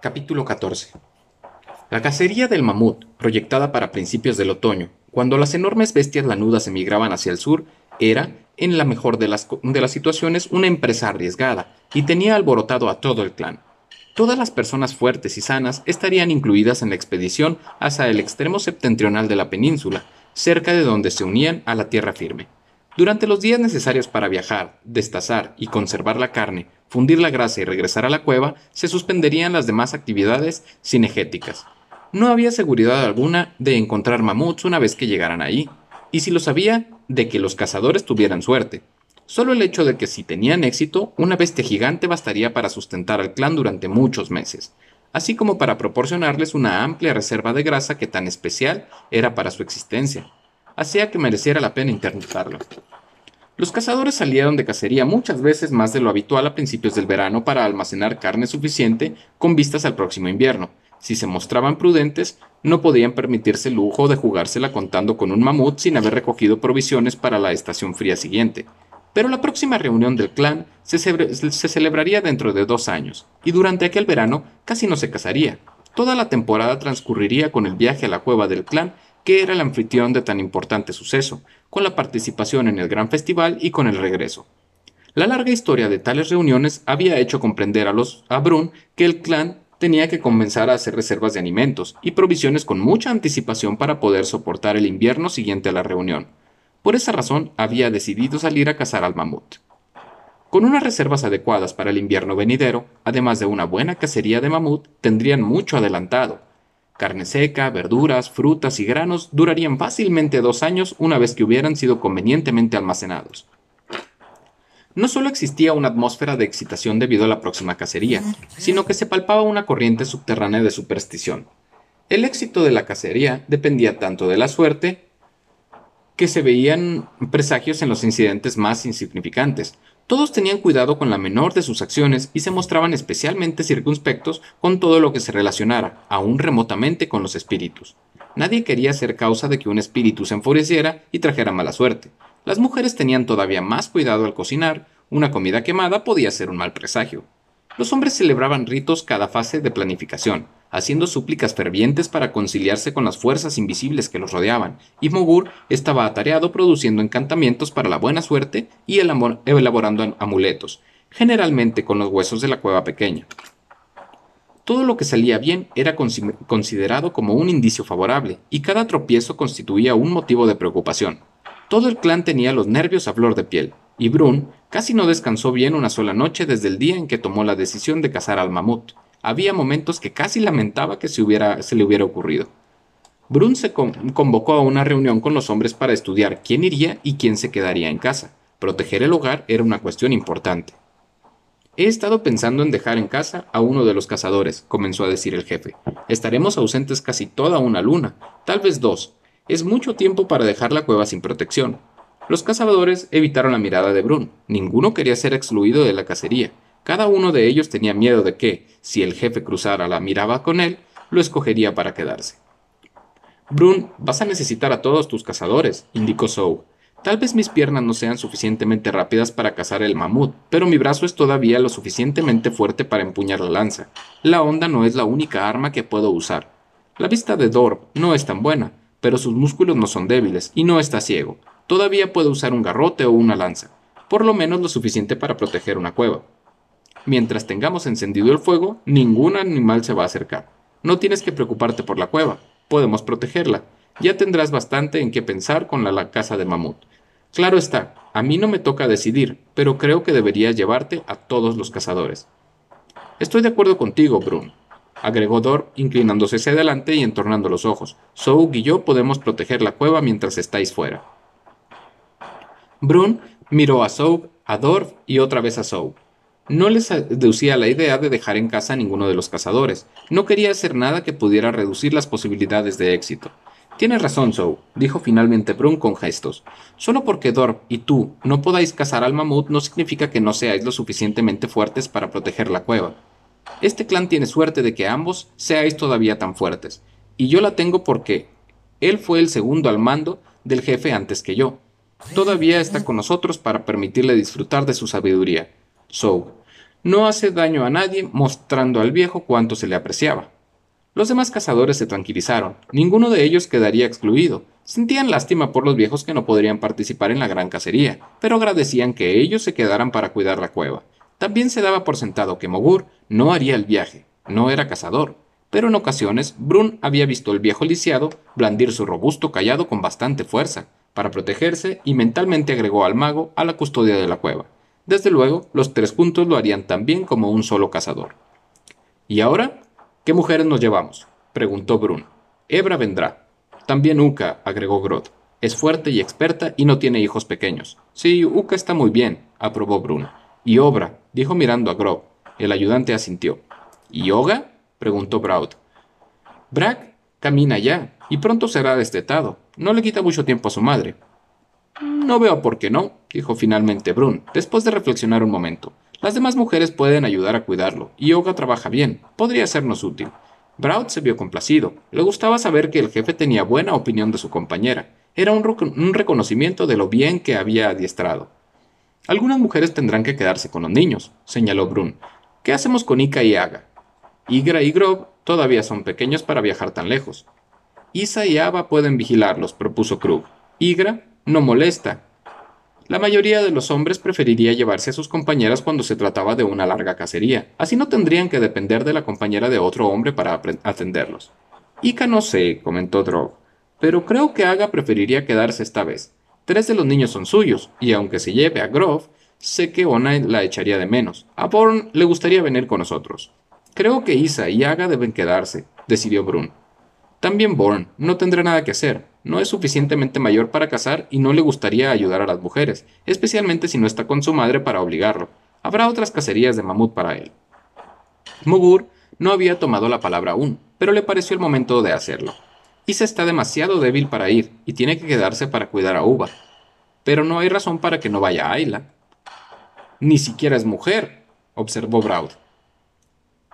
Capítulo 14 La cacería del mamut, proyectada para principios del otoño, cuando las enormes bestias lanudas emigraban hacia el sur, era, en la mejor de las, de las situaciones, una empresa arriesgada y tenía alborotado a todo el clan. Todas las personas fuertes y sanas estarían incluidas en la expedición hacia el extremo septentrional de la península, cerca de donde se unían a la tierra firme. Durante los días necesarios para viajar, destazar y conservar la carne, fundir la grasa y regresar a la cueva, se suspenderían las demás actividades cinegéticas. No había seguridad alguna de encontrar mamuts una vez que llegaran ahí, y si lo sabía, de que los cazadores tuvieran suerte. Solo el hecho de que si tenían éxito, una bestia gigante bastaría para sustentar al clan durante muchos meses, así como para proporcionarles una amplia reserva de grasa que tan especial era para su existencia hacía que mereciera la pena intentarlo. Los cazadores salieron de cacería muchas veces más de lo habitual a principios del verano para almacenar carne suficiente con vistas al próximo invierno. Si se mostraban prudentes, no podían permitirse el lujo de jugársela contando con un mamut sin haber recogido provisiones para la estación fría siguiente. Pero la próxima reunión del clan se, se celebraría dentro de dos años, y durante aquel verano casi no se cazaría. Toda la temporada transcurriría con el viaje a la cueva del clan que era el anfitrión de tan importante suceso, con la participación en el gran festival y con el regreso. La larga historia de tales reuniones había hecho comprender a los a que el clan tenía que comenzar a hacer reservas de alimentos y provisiones con mucha anticipación para poder soportar el invierno siguiente a la reunión. Por esa razón había decidido salir a cazar al mamut. Con unas reservas adecuadas para el invierno venidero, además de una buena cacería de mamut, tendrían mucho adelantado, Carne seca, verduras, frutas y granos durarían fácilmente dos años una vez que hubieran sido convenientemente almacenados. No solo existía una atmósfera de excitación debido a la próxima cacería, sino que se palpaba una corriente subterránea de superstición. El éxito de la cacería dependía tanto de la suerte que se veían presagios en los incidentes más insignificantes, todos tenían cuidado con la menor de sus acciones y se mostraban especialmente circunspectos con todo lo que se relacionara, aún remotamente, con los espíritus. Nadie quería ser causa de que un espíritu se enfureciera y trajera mala suerte. Las mujeres tenían todavía más cuidado al cocinar, una comida quemada podía ser un mal presagio. Los hombres celebraban ritos cada fase de planificación, haciendo súplicas fervientes para conciliarse con las fuerzas invisibles que los rodeaban, y Mogur estaba atareado produciendo encantamientos para la buena suerte y elaborando amuletos, generalmente con los huesos de la cueva pequeña. Todo lo que salía bien era considerado como un indicio favorable, y cada tropiezo constituía un motivo de preocupación. Todo el clan tenía los nervios a flor de piel, y Brun casi no descansó bien una sola noche desde el día en que tomó la decisión de cazar al mamut. Había momentos que casi lamentaba que se, se le hubiera ocurrido. Brun se convocó a una reunión con los hombres para estudiar quién iría y quién se quedaría en casa. Proteger el hogar era una cuestión importante. He estado pensando en dejar en casa a uno de los cazadores, comenzó a decir el jefe. Estaremos ausentes casi toda una luna, tal vez dos. Es mucho tiempo para dejar la cueva sin protección. Los cazadores evitaron la mirada de Brun. Ninguno quería ser excluido de la cacería. Cada uno de ellos tenía miedo de que, si el jefe cruzara la miraba con él, lo escogería para quedarse. Brun, vas a necesitar a todos tus cazadores, indicó Sou. Tal vez mis piernas no sean suficientemente rápidas para cazar el mamut, pero mi brazo es todavía lo suficientemente fuerte para empuñar la lanza. La onda no es la única arma que puedo usar. La vista de Dorp no es tan buena, pero sus músculos no son débiles y no está ciego. Todavía puede usar un garrote o una lanza, por lo menos lo suficiente para proteger una cueva. Mientras tengamos encendido el fuego, ningún animal se va a acercar. No tienes que preocuparte por la cueva, podemos protegerla. Ya tendrás bastante en qué pensar con la, casa de mamut. Claro está, a mí no me toca decidir, pero creo que deberías llevarte a todos los cazadores. Estoy de acuerdo contigo, Brun, agregó Dor, inclinándose hacia adelante y entornando los ojos. Soug y yo podemos proteger la cueva mientras estáis fuera. Brun miró a Soug, a Dor y otra vez a Soug. No les seducía la idea de dejar en casa a ninguno de los cazadores. No quería hacer nada que pudiera reducir las posibilidades de éxito. Tienes razón, Zou, dijo finalmente Brun con gestos. Solo porque Dorp y tú no podáis cazar al mamut no significa que no seáis lo suficientemente fuertes para proteger la cueva. Este clan tiene suerte de que ambos seáis todavía tan fuertes, y yo la tengo porque él fue el segundo al mando del jefe antes que yo. Todavía está con nosotros para permitirle disfrutar de su sabiduría. Zou, no hace daño a nadie mostrando al viejo cuánto se le apreciaba. Los demás cazadores se tranquilizaron, ninguno de ellos quedaría excluido. Sentían lástima por los viejos que no podrían participar en la gran cacería, pero agradecían que ellos se quedaran para cuidar la cueva. También se daba por sentado que Mogur no haría el viaje, no era cazador, pero en ocasiones Brun había visto al viejo lisiado blandir su robusto callado con bastante fuerza, para protegerse y mentalmente agregó al mago a la custodia de la cueva. Desde luego, los tres juntos lo harían tan bien como un solo cazador. ¿Y ahora? ¿Qué mujeres nos llevamos? preguntó Brun. Ebra vendrá. También Uka, agregó Grodd. Es fuerte y experta y no tiene hijos pequeños. Sí, Uka está muy bien, aprobó Brun. Y Obra, dijo mirando a Grob. El ayudante asintió. ¿Y Oga? Preguntó Braud. Brack camina ya, y pronto será destetado. No le quita mucho tiempo a su madre. No veo por qué no, dijo finalmente Brun, después de reflexionar un momento. Las demás mujeres pueden ayudar a cuidarlo, y Oga trabaja bien, podría sernos útil. Braud se vio complacido, le gustaba saber que el jefe tenía buena opinión de su compañera, era un, un reconocimiento de lo bien que había adiestrado. Algunas mujeres tendrán que quedarse con los niños, señaló Brun. ¿Qué hacemos con Ika y Aga? Igra y Grob todavía son pequeños para viajar tan lejos. Isa y Ava pueden vigilarlos, propuso Krug. Igra no molesta. La mayoría de los hombres preferiría llevarse a sus compañeras cuando se trataba de una larga cacería, así no tendrían que depender de la compañera de otro hombre para atenderlos. Ika no sé, comentó Drog, pero creo que Aga preferiría quedarse esta vez. Tres de los niños son suyos, y aunque se lleve a Grove, sé que Ona la echaría de menos. A Born le gustaría venir con nosotros. Creo que Isa y Aga deben quedarse, decidió Brun. También Born no tendrá nada que hacer. No es suficientemente mayor para casar y no le gustaría ayudar a las mujeres, especialmente si no está con su madre para obligarlo. Habrá otras cacerías de mamut para él. Mugur no había tomado la palabra aún, pero le pareció el momento de hacerlo. Isa está demasiado débil para ir y tiene que quedarse para cuidar a Uva. Pero no hay razón para que no vaya a Ayla. Ni siquiera es mujer, observó Braud.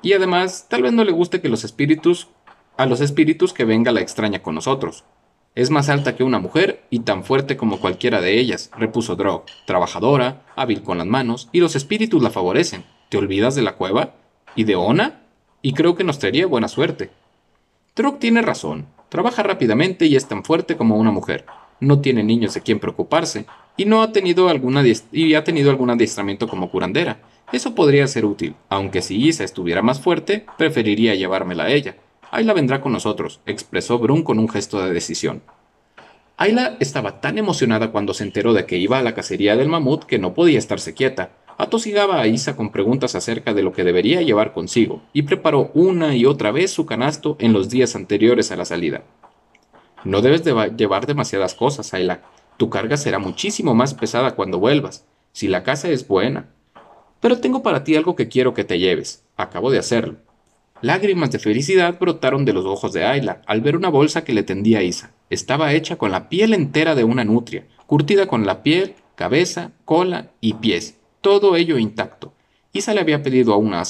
Y además, tal vez no le guste que los espíritus, a los espíritus que venga la extraña con nosotros. Es más alta que una mujer y tan fuerte como cualquiera de ellas, repuso Drog, trabajadora, hábil con las manos, y los espíritus la favorecen. ¿Te olvidas de la cueva? ¿Y de Ona? Y creo que nos traería buena suerte. Drog tiene razón. Trabaja rápidamente y es tan fuerte como una mujer. No tiene niños de quien preocuparse y no ha tenido alguna y ha tenido algún adiestramiento como curandera. Eso podría ser útil, aunque si Isa estuviera más fuerte, preferiría llevármela a ella. Ayla vendrá con nosotros, expresó Brun con un gesto de decisión. Ayla estaba tan emocionada cuando se enteró de que iba a la cacería del mamut que no podía estarse quieta. Atosigaba a Isa con preguntas acerca de lo que debería llevar consigo, y preparó una y otra vez su canasto en los días anteriores a la salida. No debes de llevar demasiadas cosas, Ayla. Tu carga será muchísimo más pesada cuando vuelvas, si la casa es buena. Pero tengo para ti algo que quiero que te lleves. Acabo de hacerlo. Lágrimas de felicidad brotaron de los ojos de Ayla al ver una bolsa que le tendía Isa. Estaba hecha con la piel entera de una nutria, curtida con la piel, cabeza, cola y pies, todo ello intacto. Isa le había pedido a una a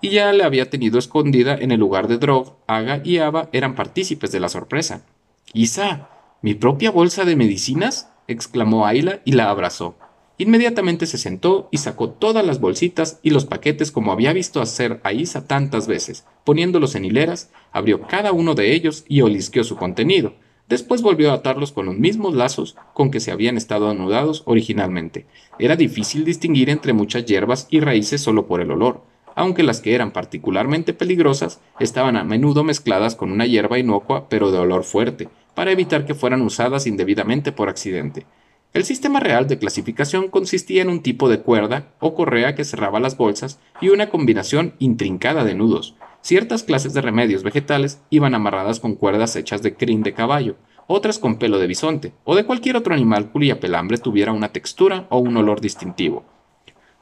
y ya le había tenido escondida en el lugar de Drog, Aga y Ava eran partícipes de la sorpresa. Isa, ¿mi propia bolsa de medicinas? exclamó Ayla y la abrazó. Inmediatamente se sentó y sacó todas las bolsitas y los paquetes como había visto hacer a Isa tantas veces, poniéndolos en hileras, abrió cada uno de ellos y olisqueó su contenido, Después volvió a atarlos con los mismos lazos con que se habían estado anudados originalmente. Era difícil distinguir entre muchas hierbas y raíces solo por el olor, aunque las que eran particularmente peligrosas estaban a menudo mezcladas con una hierba inocua pero de olor fuerte, para evitar que fueran usadas indebidamente por accidente. El sistema real de clasificación consistía en un tipo de cuerda o correa que cerraba las bolsas y una combinación intrincada de nudos, Ciertas clases de remedios vegetales iban amarradas con cuerdas hechas de crin de caballo, otras con pelo de bisonte o de cualquier otro animal cuya pelambre tuviera una textura o un olor distintivo.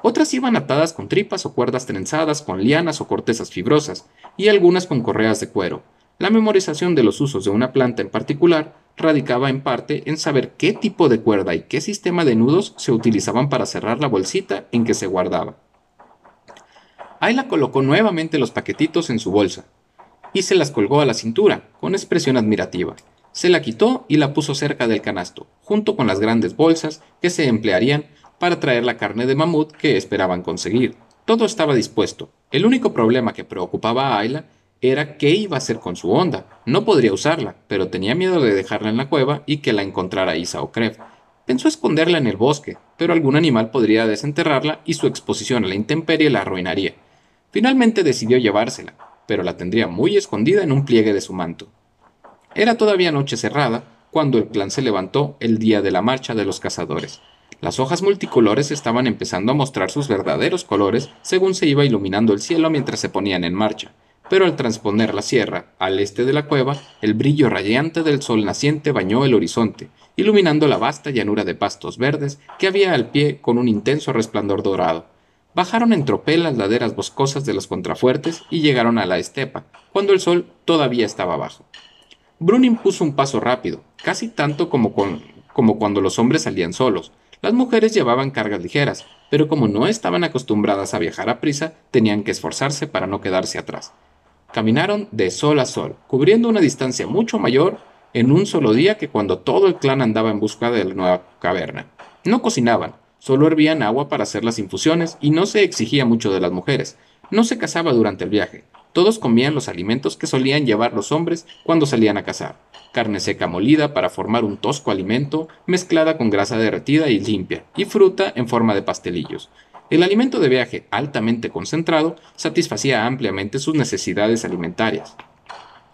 Otras iban atadas con tripas o cuerdas trenzadas con lianas o cortezas fibrosas, y algunas con correas de cuero. La memorización de los usos de una planta en particular radicaba en parte en saber qué tipo de cuerda y qué sistema de nudos se utilizaban para cerrar la bolsita en que se guardaba. Ayla colocó nuevamente los paquetitos en su bolsa y se las colgó a la cintura, con expresión admirativa. Se la quitó y la puso cerca del canasto, junto con las grandes bolsas que se emplearían para traer la carne de mamut que esperaban conseguir. Todo estaba dispuesto. El único problema que preocupaba a Ayla era qué iba a hacer con su onda. No podría usarla, pero tenía miedo de dejarla en la cueva y que la encontrara Isa o Krev. Pensó esconderla en el bosque, pero algún animal podría desenterrarla y su exposición a la intemperie la arruinaría. Finalmente decidió llevársela, pero la tendría muy escondida en un pliegue de su manto. Era todavía noche cerrada cuando el clan se levantó el día de la marcha de los cazadores. Las hojas multicolores estaban empezando a mostrar sus verdaderos colores según se iba iluminando el cielo mientras se ponían en marcha pero al transponer la sierra al este de la cueva, el brillo radiante del sol naciente bañó el horizonte, iluminando la vasta llanura de pastos verdes que había al pie con un intenso resplandor dorado. Bajaron en tropel las laderas boscosas de los contrafuertes y llegaron a la estepa, cuando el sol todavía estaba bajo. Brun impuso un paso rápido, casi tanto como cuando los hombres salían solos. Las mujeres llevaban cargas ligeras, pero como no estaban acostumbradas a viajar a prisa, tenían que esforzarse para no quedarse atrás. Caminaron de sol a sol, cubriendo una distancia mucho mayor en un solo día que cuando todo el clan andaba en busca de la nueva caverna. No cocinaban, solo hervían agua para hacer las infusiones y no se exigía mucho de las mujeres. No se cazaba durante el viaje. Todos comían los alimentos que solían llevar los hombres cuando salían a cazar. Carne seca molida para formar un tosco alimento mezclada con grasa derretida y limpia, y fruta en forma de pastelillos. El alimento de viaje altamente concentrado satisfacía ampliamente sus necesidades alimentarias.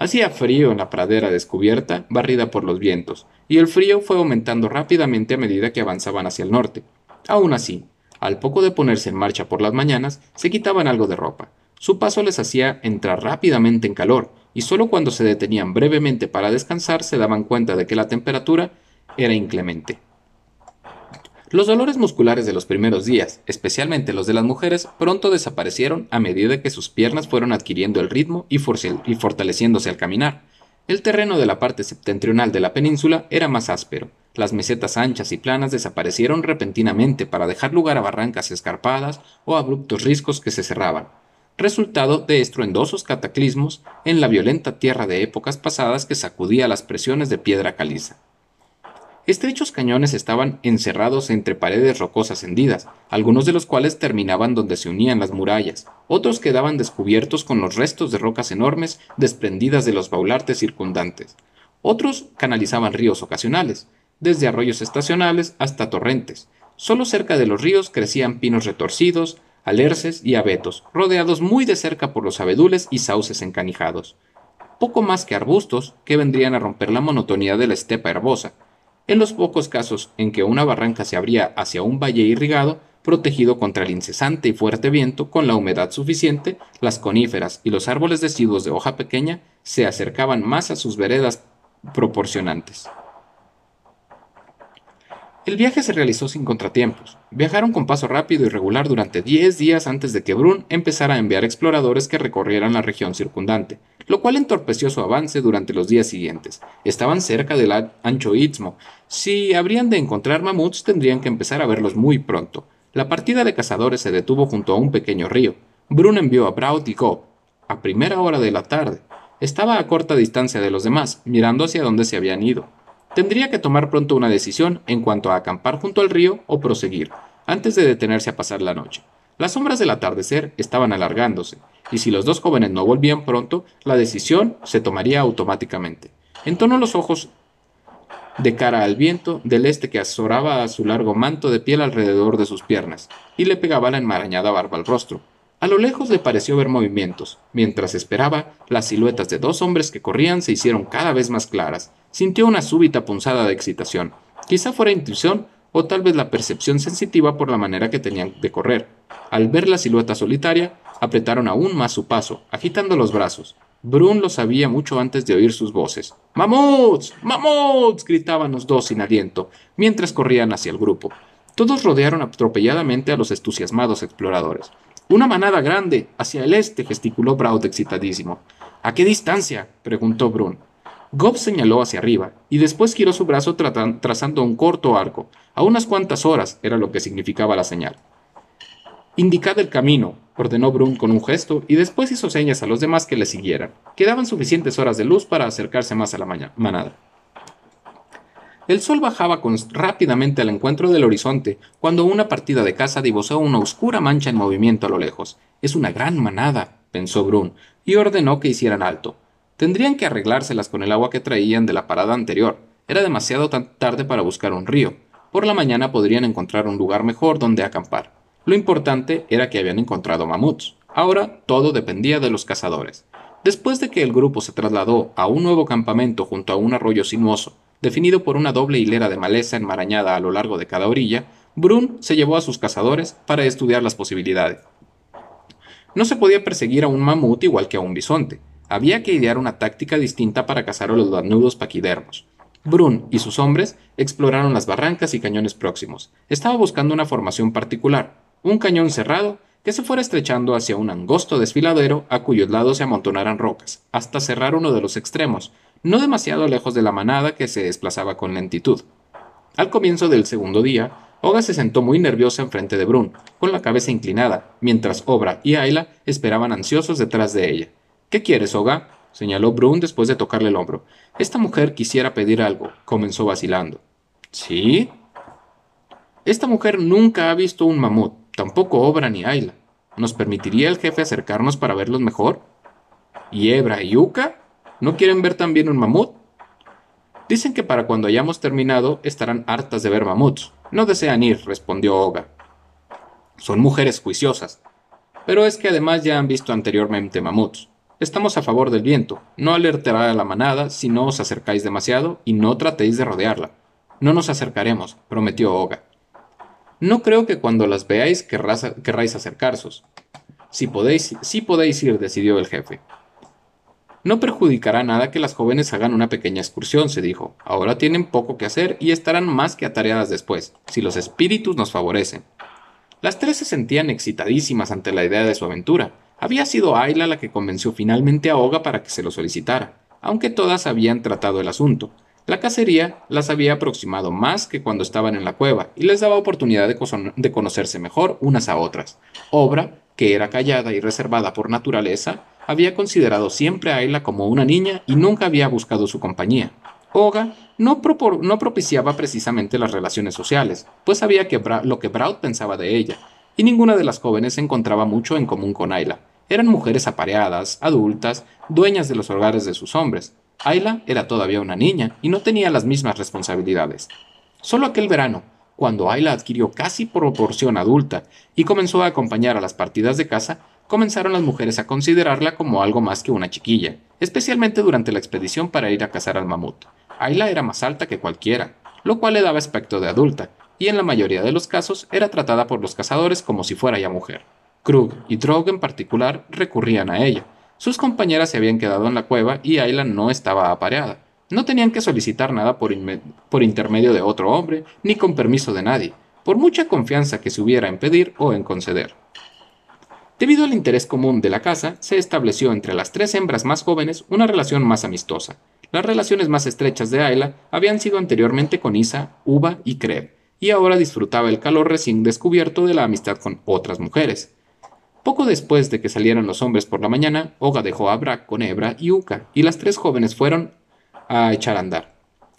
Hacía frío en la pradera descubierta, barrida por los vientos, y el frío fue aumentando rápidamente a medida que avanzaban hacia el norte. Aún así, al poco de ponerse en marcha por las mañanas, se quitaban algo de ropa. Su paso les hacía entrar rápidamente en calor, y solo cuando se detenían brevemente para descansar se daban cuenta de que la temperatura era inclemente. Los dolores musculares de los primeros días, especialmente los de las mujeres, pronto desaparecieron a medida que sus piernas fueron adquiriendo el ritmo y, fortaleciéndose al caminar. El terreno de la parte septentrional de la península era más áspero. Las mesetas anchas y planas desaparecieron repentinamente para dejar lugar a barrancas escarpadas o abruptos riscos que se cerraban, resultado de estruendosos cataclismos en la violenta tierra de épocas pasadas que sacudía las presiones de piedra caliza. Estrechos cañones estaban encerrados entre paredes rocosas hendidas, algunos de los cuales terminaban donde se unían las murallas, otros quedaban descubiertos con los restos de rocas enormes desprendidas de los baulartes circundantes. Otros canalizaban ríos ocasionales, desde arroyos estacionales hasta torrentes. Solo cerca de los ríos crecían pinos retorcidos, alerces y abetos, rodeados muy de cerca por los abedules y sauces encanijados. Poco más que arbustos que vendrían a romper la monotonía de la estepa herbosa, en los pocos casos en que una barranca se abría hacia un valle irrigado, protegido contra el incesante y fuerte viento con la humedad suficiente, las coníferas y los árboles deciduos de hoja pequeña se acercaban más a sus veredas proporcionantes. El viaje se realizó sin contratiempos. Viajaron con paso rápido y regular durante 10 días antes de que Brun empezara a enviar exploradores que recorrieran la región circundante, lo cual entorpeció su avance durante los días siguientes. Estaban cerca del ancho istmo. Si habrían de encontrar mamuts, tendrían que empezar a verlos muy pronto. La partida de cazadores se detuvo junto a un pequeño río. Brun envió a Braut y Gob a primera hora de la tarde. Estaba a corta distancia de los demás, mirando hacia donde se habían ido. Tendría que tomar pronto una decisión en cuanto a acampar junto al río o proseguir, antes de detenerse a pasar la noche. Las sombras del atardecer estaban alargándose, y si los dos jóvenes no volvían pronto, la decisión se tomaría automáticamente. Entonó los ojos de cara al viento del este que azoraba a su largo manto de piel alrededor de sus piernas, y le pegaba la enmarañada barba al rostro. A lo lejos le pareció ver movimientos. Mientras esperaba, las siluetas de dos hombres que corrían se hicieron cada vez más claras, Sintió una súbita punzada de excitación. Quizá fuera intuición o tal vez la percepción sensitiva por la manera que tenían de correr. Al ver la silueta solitaria, apretaron aún más su paso, agitando los brazos. Brun lo sabía mucho antes de oír sus voces. ¡Mamuts! ¡Mamuts! gritaban los dos sin aliento, mientras corrían hacia el grupo. Todos rodearon atropelladamente a los entusiasmados exploradores. Una manada grande, hacia el este, gesticuló Braut excitadísimo. ¿A qué distancia? preguntó Brun. Gob señaló hacia arriba y después giró su brazo trazando un corto arco. A unas cuantas horas era lo que significaba la señal. Indicad el camino, ordenó Brun con un gesto y después hizo señas a los demás que le siguieran. Quedaban suficientes horas de luz para acercarse más a la manada. El sol bajaba rápidamente al encuentro del horizonte cuando una partida de caza divosó una oscura mancha en movimiento a lo lejos. Es una gran manada, pensó Brun, y ordenó que hicieran alto. Tendrían que arreglárselas con el agua que traían de la parada anterior. Era demasiado tarde para buscar un río. Por la mañana podrían encontrar un lugar mejor donde acampar. Lo importante era que habían encontrado mamuts. Ahora todo dependía de los cazadores. Después de que el grupo se trasladó a un nuevo campamento junto a un arroyo sinuoso, definido por una doble hilera de maleza enmarañada a lo largo de cada orilla, Brun se llevó a sus cazadores para estudiar las posibilidades. No se podía perseguir a un mamut igual que a un bisonte. Había que idear una táctica distinta para cazar a los lanudos paquidermos. Brun y sus hombres exploraron las barrancas y cañones próximos. Estaba buscando una formación particular, un cañón cerrado que se fuera estrechando hacia un angosto desfiladero a cuyos lados se amontonaran rocas, hasta cerrar uno de los extremos, no demasiado lejos de la manada que se desplazaba con lentitud. Al comienzo del segundo día, Oga se sentó muy nerviosa enfrente de Brun, con la cabeza inclinada, mientras Obra y Ayla esperaban ansiosos detrás de ella. ¿Qué quieres, Oga? señaló Brun después de tocarle el hombro. Esta mujer quisiera pedir algo, comenzó vacilando. ¿Sí? Esta mujer nunca ha visto un mamut, tampoco Obra ni Ayla. ¿Nos permitiría el jefe acercarnos para verlos mejor? ¿Y Ebra y Yuka? ¿No quieren ver también un mamut? Dicen que para cuando hayamos terminado estarán hartas de ver mamuts. No desean ir, respondió Oga. Son mujeres juiciosas. Pero es que además ya han visto anteriormente mamuts. Estamos a favor del viento. No alertará a la manada si no os acercáis demasiado y no tratéis de rodearla. No nos acercaremos, prometió Oga. No creo que cuando las veáis querráis acercaros. Si podéis, si podéis ir, decidió el jefe. No perjudicará nada que las jóvenes hagan una pequeña excursión, se dijo. Ahora tienen poco que hacer y estarán más que atareadas después, si los espíritus nos favorecen. Las tres se sentían excitadísimas ante la idea de su aventura. Había sido Ayla la que convenció finalmente a Oga para que se lo solicitara, aunque todas habían tratado el asunto. La cacería las había aproximado más que cuando estaban en la cueva y les daba oportunidad de, conocerse mejor unas a otras. Obra, que era callada y reservada por naturaleza, había considerado siempre a Ayla como una niña y nunca había buscado su compañía. Oga no, propiciaba precisamente las relaciones sociales, pues sabía lo que Braut pensaba de ella, y ninguna de las jóvenes encontraba mucho en común con Ayla. Eran mujeres apareadas, adultas, dueñas de los hogares de sus hombres, Ayla era todavía una niña y no tenía las mismas responsabilidades. Solo aquel verano, cuando Ayla adquirió casi proporción adulta y comenzó a acompañar a las partidas de caza, comenzaron las mujeres a considerarla como algo más que una chiquilla, especialmente durante la expedición para ir a cazar al mamut. Ayla era más alta que cualquiera, lo cual le daba aspecto de adulta, y en la mayoría de los casos era tratada por los cazadores como si fuera ya mujer. Krug y Drog en particular recurrían a ella, sus compañeras se habían quedado en la cueva y Ayla no estaba apareada. No tenían que solicitar nada por, intermedio de otro hombre, ni con permiso de nadie, por mucha confianza que se hubiera en pedir o en conceder. Debido al interés común de la casa, se estableció entre las tres hembras más jóvenes una relación más amistosa. Las relaciones más estrechas de Ayla habían sido anteriormente con Isa, Uva y Kreb, y ahora disfrutaba el calor recién descubierto de la amistad con otras mujeres. Poco después de que salieran los hombres por la mañana, Oga dejó a Brack con Ebra y Uka, y las tres jóvenes fueron a echar a andar.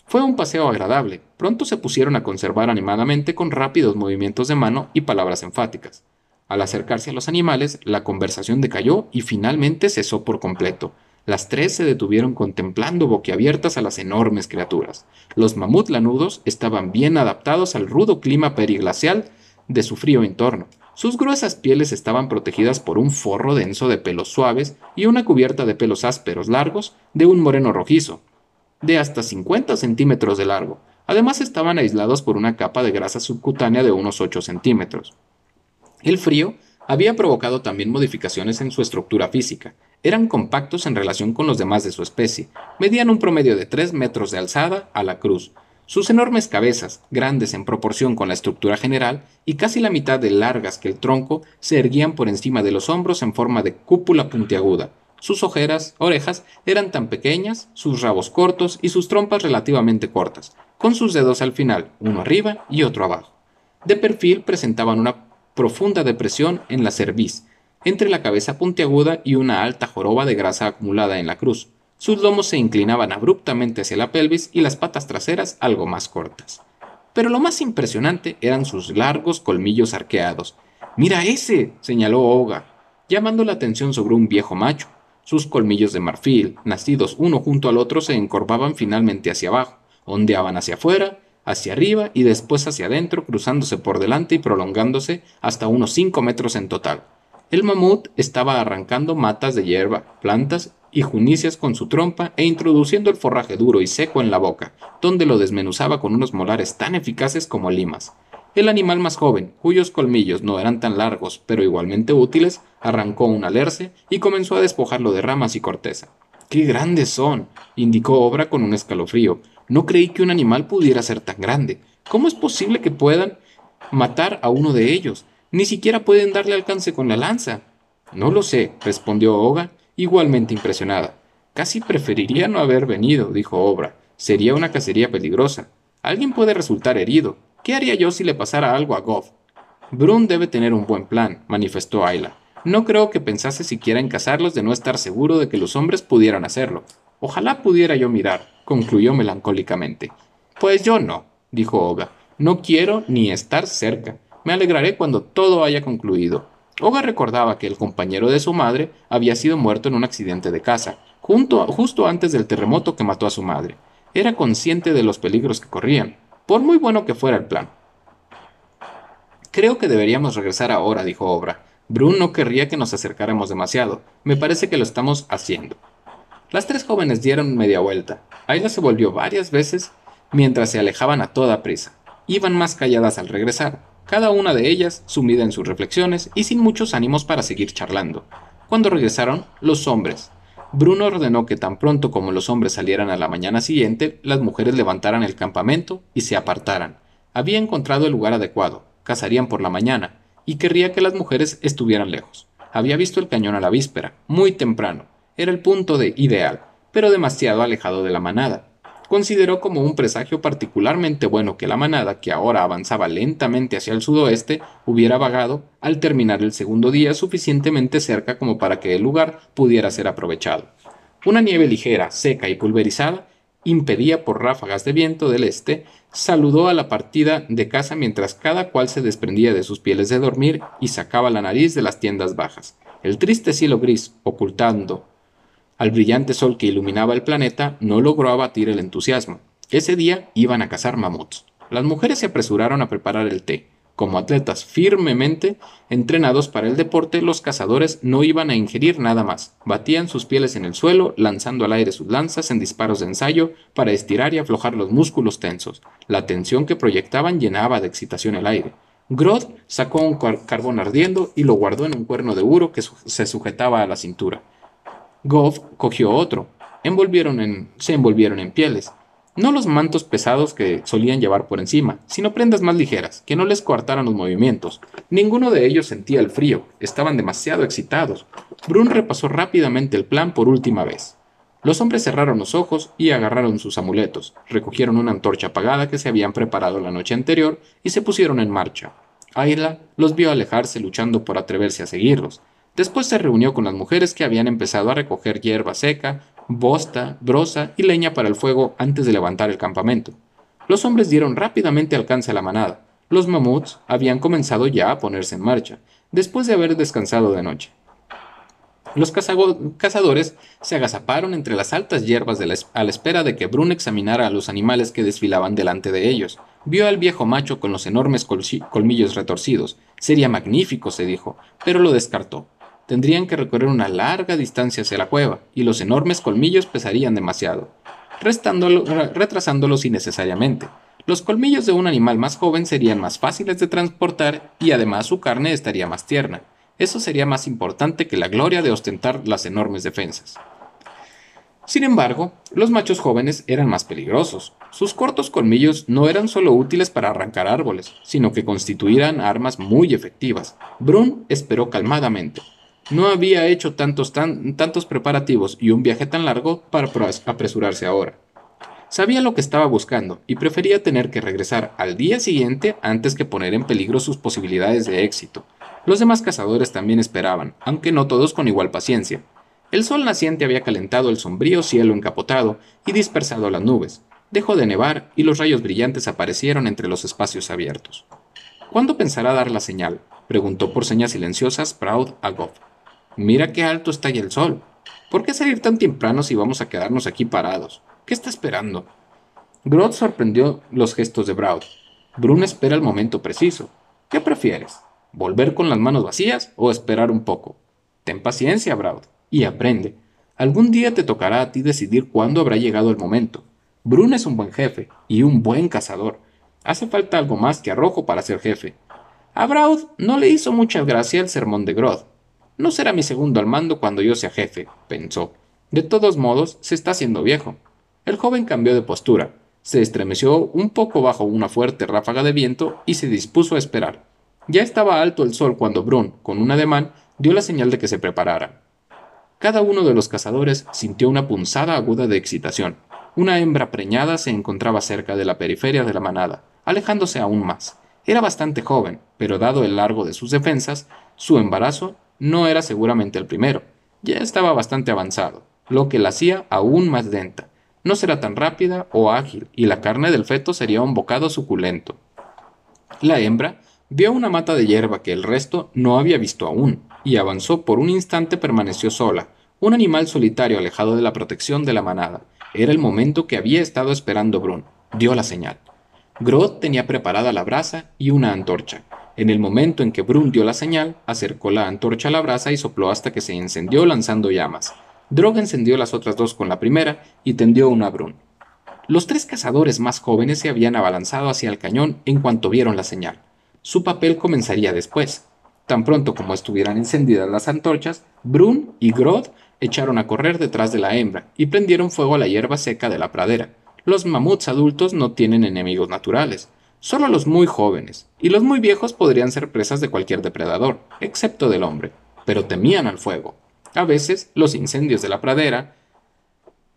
Fue un paseo agradable. Pronto se pusieron a conservar animadamente con rápidos movimientos de mano y palabras enfáticas. Al acercarse a los animales, la conversación decayó y finalmente cesó por completo. Las tres se detuvieron contemplando boquiabiertas a las enormes criaturas. Los mamut lanudos estaban bien adaptados al rudo clima periglacial de su frío entorno. Sus gruesas pieles estaban protegidas por un forro denso de pelos suaves y una cubierta de pelos ásperos largos de un moreno rojizo, de hasta 50 centímetros de largo. Además estaban aislados por una capa de grasa subcutánea de unos 8 centímetros. El frío había provocado también modificaciones en su estructura física. Eran compactos en relación con los demás de su especie, medían un promedio de 3 metros de alzada a la cruz, sus enormes cabezas, grandes en proporción con la estructura general y casi la mitad de largas que el tronco, se erguían por encima de los hombros en forma de cúpula puntiaguda. Sus ojeras, orejas, eran tan pequeñas, sus rabos cortos y sus trompas relativamente cortas, con sus dedos al final, uno arriba y otro abajo. De perfil presentaban una profunda depresión en la cerviz, entre la cabeza puntiaguda y una alta joroba de grasa acumulada en la cruz. Sus lomos se inclinaban abruptamente hacia la pelvis y las patas traseras algo más cortas. Pero lo más impresionante eran sus largos colmillos arqueados. ¡Mira ese! señaló Oga, llamando la atención sobre un viejo macho. Sus colmillos de marfil, nacidos uno junto al otro, se encorvaban finalmente hacia abajo, ondeaban hacia afuera, hacia arriba y después hacia adentro, cruzándose por delante y prolongándose hasta unos cinco metros en total. El mamut estaba arrancando matas de hierba, plantas y junicias con su trompa e introduciendo el forraje duro y seco en la boca, donde lo desmenuzaba con unos molares tan eficaces como limas. El animal más joven, cuyos colmillos no eran tan largos pero igualmente útiles, arrancó un alerce y comenzó a despojarlo de ramas y corteza. ¡Qué grandes son! indicó Obra con un escalofrío. No creí que un animal pudiera ser tan grande. ¿Cómo es posible que puedan matar a uno de ellos? Ni siquiera pueden darle alcance con la lanza. No lo sé, respondió Oga, igualmente impresionada. Casi preferiría no haber venido, dijo Obra. Sería una cacería peligrosa. Alguien puede resultar herido. ¿Qué haría yo si le pasara algo a Goff? Brun debe tener un buen plan, manifestó Ayla. No creo que pensase siquiera en casarlos de no estar seguro de que los hombres pudieran hacerlo. Ojalá pudiera yo mirar, concluyó melancólicamente. Pues yo no, dijo Oga. No quiero ni estar cerca. Me alegraré cuando todo haya concluido. Oga recordaba que el compañero de su madre había sido muerto en un accidente de casa, justo antes del terremoto que mató a su madre. Era consciente de los peligros que corrían, por muy bueno que fuera el plan. Creo que deberíamos regresar ahora, dijo Obra. Brun no querría que nos acercáramos demasiado. Me parece que lo estamos haciendo. Las tres jóvenes dieron media vuelta. Ayla se volvió varias veces mientras se alejaban a toda prisa. Iban más calladas al regresar, cada una de ellas sumida en sus reflexiones y sin muchos ánimos para seguir charlando. Cuando regresaron, los hombres. Bruno ordenó que tan pronto como los hombres salieran a la mañana siguiente, las mujeres levantaran el campamento y se apartaran. Había encontrado el lugar adecuado, cazarían por la mañana, y querría que las mujeres estuvieran lejos. Había visto el cañón a la víspera, muy temprano. Era el punto de ideal, pero demasiado alejado de la manada consideró como un presagio particularmente bueno que la manada, que ahora avanzaba lentamente hacia el sudoeste, hubiera vagado, al terminar el segundo día, suficientemente cerca como para que el lugar pudiera ser aprovechado. Una nieve ligera, seca y pulverizada, impedía por ráfagas de viento del este, saludó a la partida de casa mientras cada cual se desprendía de sus pieles de dormir y sacaba la nariz de las tiendas bajas. El triste cielo gris, ocultando al brillante sol que iluminaba el planeta no logró abatir el entusiasmo. Ese día iban a cazar mamuts. Las mujeres se apresuraron a preparar el té. Como atletas firmemente entrenados para el deporte, los cazadores no iban a ingerir nada más. Batían sus pieles en el suelo, lanzando al aire sus lanzas en disparos de ensayo para estirar y aflojar los músculos tensos. La tensión que proyectaban llenaba de excitación el aire. Groth sacó un carbón ardiendo y lo guardó en un cuerno de uro que se sujetaba a la cintura. Goff cogió otro. Se envolvieron en pieles. No los mantos pesados que solían llevar por encima, sino prendas más ligeras, que no les coartaran los movimientos. Ninguno de ellos sentía el frío, estaban demasiado excitados. Brun repasó rápidamente el plan por última vez. Los hombres cerraron los ojos y agarraron sus amuletos, recogieron una antorcha apagada que se habían preparado la noche anterior y se pusieron en marcha. Ayla los vio alejarse luchando por atreverse a seguirlos. Después se reunió con las mujeres que habían empezado a recoger hierba seca, bosta, brosa y leña para el fuego antes de levantar el campamento. Los hombres dieron rápidamente alcance a la manada. Los mamuts habían comenzado ya a ponerse en marcha, después de haber descansado de noche. Los cazadores se agazaparon entre las altas hierbas a la espera de que Brun examinara a los animales que desfilaban delante de ellos. Vio al viejo macho con los enormes colmillos retorcidos. Sería magnífico, se dijo, pero lo descartó tendrían que recorrer una larga distancia hacia la cueva, y los enormes colmillos pesarían demasiado, retrasándolos innecesariamente. Los colmillos de un animal más joven serían más fáciles de transportar y además su carne estaría más tierna. Eso sería más importante que la gloria de ostentar las enormes defensas. Sin embargo, los machos jóvenes eran más peligrosos. Sus cortos colmillos no eran solo útiles para arrancar árboles, sino que constituían armas muy efectivas. Brun esperó calmadamente, no había hecho tantos, tantos preparativos y un viaje tan largo para apresurarse ahora. Sabía lo que estaba buscando y prefería tener que regresar al día siguiente antes que poner en peligro sus posibilidades de éxito. Los demás cazadores también esperaban, aunque no todos con igual paciencia. El sol naciente había calentado el sombrío cielo encapotado y dispersado las nubes. Dejó de nevar y los rayos brillantes aparecieron entre los espacios abiertos. ¿Cuándo pensará dar la señal? preguntó por señas silenciosas Proud a Goff. Mira qué alto está ya el sol. ¿Por qué salir tan temprano si vamos a quedarnos aquí parados? ¿Qué está esperando? Groth sorprendió los gestos de Brown. Brun espera el momento preciso. ¿Qué prefieres? ¿Volver con las manos vacías o esperar un poco? Ten paciencia, Brown, y aprende. Algún día te tocará a ti decidir cuándo habrá llegado el momento. Brun es un buen jefe y un buen cazador. Hace falta algo más que arrojo para ser jefe. A Braud no le hizo mucha gracia el sermón de Groth. No será mi segundo al mando cuando yo sea jefe, pensó. De todos modos, se está haciendo viejo. El joven cambió de postura, se estremeció un poco bajo una fuerte ráfaga de viento y se dispuso a esperar. Ya estaba alto el sol cuando Brun, con un ademán, dio la señal de que se preparara. Cada uno de los cazadores sintió una punzada aguda de excitación. Una hembra preñada se encontraba cerca de la periferia de la manada, alejándose aún más. Era bastante joven, pero dado el largo de sus defensas, su embarazo no era seguramente el primero. Ya estaba bastante avanzado, lo que la hacía aún más lenta. No será tan rápida o ágil, y la carne del feto sería un bocado suculento. La hembra vio una mata de hierba que el resto no había visto aún, y avanzó por un instante permaneció sola, un animal solitario alejado de la protección de la manada. Era el momento que había estado esperando Brun. Dio la señal. Groth tenía preparada la brasa y una antorcha. En el momento en que Brun dio la señal, acercó la antorcha a la brasa y sopló hasta que se encendió lanzando llamas. Drog encendió las otras dos con la primera y tendió una a Brun. Los tres cazadores más jóvenes se habían abalanzado hacia el cañón en cuanto vieron la señal. Su papel comenzaría después. Tan pronto como estuvieran encendidas las antorchas, Brun y Groth echaron a correr detrás de la hembra y prendieron fuego a la hierba seca de la pradera. Los mamuts adultos no tienen enemigos naturales, Solo los muy jóvenes y los muy viejos podrían ser presas de cualquier depredador, excepto del hombre, pero temían al fuego. A veces, los incendios de la pradera,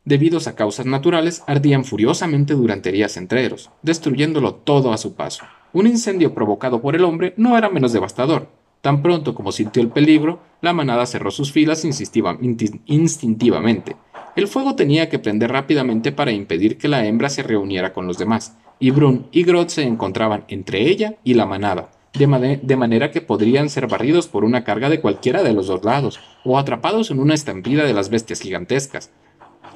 debidos a causas naturales, ardían furiosamente durante días enteros, destruyéndolo todo a su paso. Un incendio provocado por el hombre no era menos devastador. Tan pronto como sintió el peligro, la manada cerró sus filas instintivamente. El fuego tenía que prender rápidamente para impedir que la hembra se reuniera con los demás, y Brun y Groth se encontraban entre ella y la manada, de, manera que podrían ser barridos por una carga de cualquiera de los dos lados, o atrapados en una estampida de las bestias gigantescas.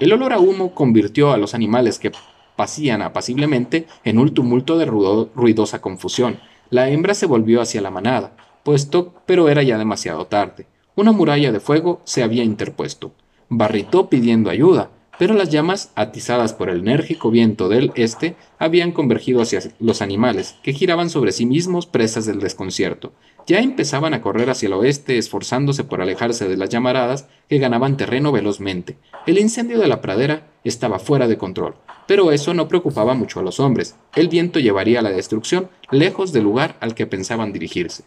El olor a humo convirtió a los animales que pasían apaciblemente en un tumulto de ruidosa confusión. La hembra se volvió hacia la manada, puesto, pero era ya demasiado tarde. Una muralla de fuego se había interpuesto. Barritó pidiendo ayuda, pero las llamas, atizadas por el enérgico viento del este, habían convergido hacia los animales, que giraban sobre sí mismos presas del desconcierto. Ya empezaban a correr hacia el oeste, esforzándose por alejarse de las llamaradas que ganaban terreno velozmente. El incendio de la pradera estaba fuera de control, pero eso no preocupaba mucho a los hombres. El viento llevaría la destrucción lejos del lugar al que pensaban dirigirse.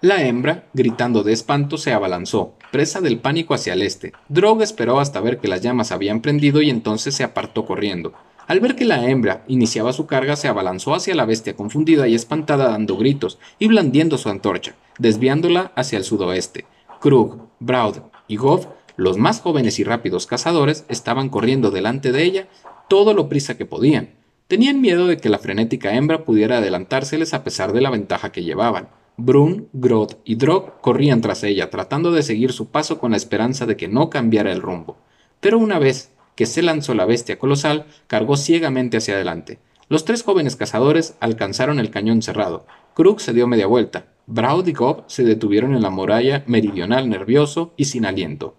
La hembra, gritando de espanto, se abalanzó, presa del pánico hacia el este. Drog esperó hasta ver que las llamas habían prendido y entonces se apartó corriendo. Al ver que la hembra iniciaba su carga, se abalanzó hacia la bestia confundida y espantada dando gritos y blandiendo su antorcha, desviándola hacia el sudoeste. Krug, Braud y Goff, los más jóvenes y rápidos cazadores, estaban corriendo delante de ella todo lo prisa que podían. Tenían miedo de que la frenética hembra pudiera adelantárseles a pesar de la ventaja que llevaban. Brun, Groth y Drog corrían tras ella, tratando de seguir su paso con la esperanza de que no cambiara el rumbo. Pero una vez que se lanzó la bestia colosal, cargó ciegamente hacia adelante. Los tres jóvenes cazadores alcanzaron el cañón cerrado. Krug se dio media vuelta. Braud y Gob se detuvieron en la muralla meridional nervioso y sin aliento.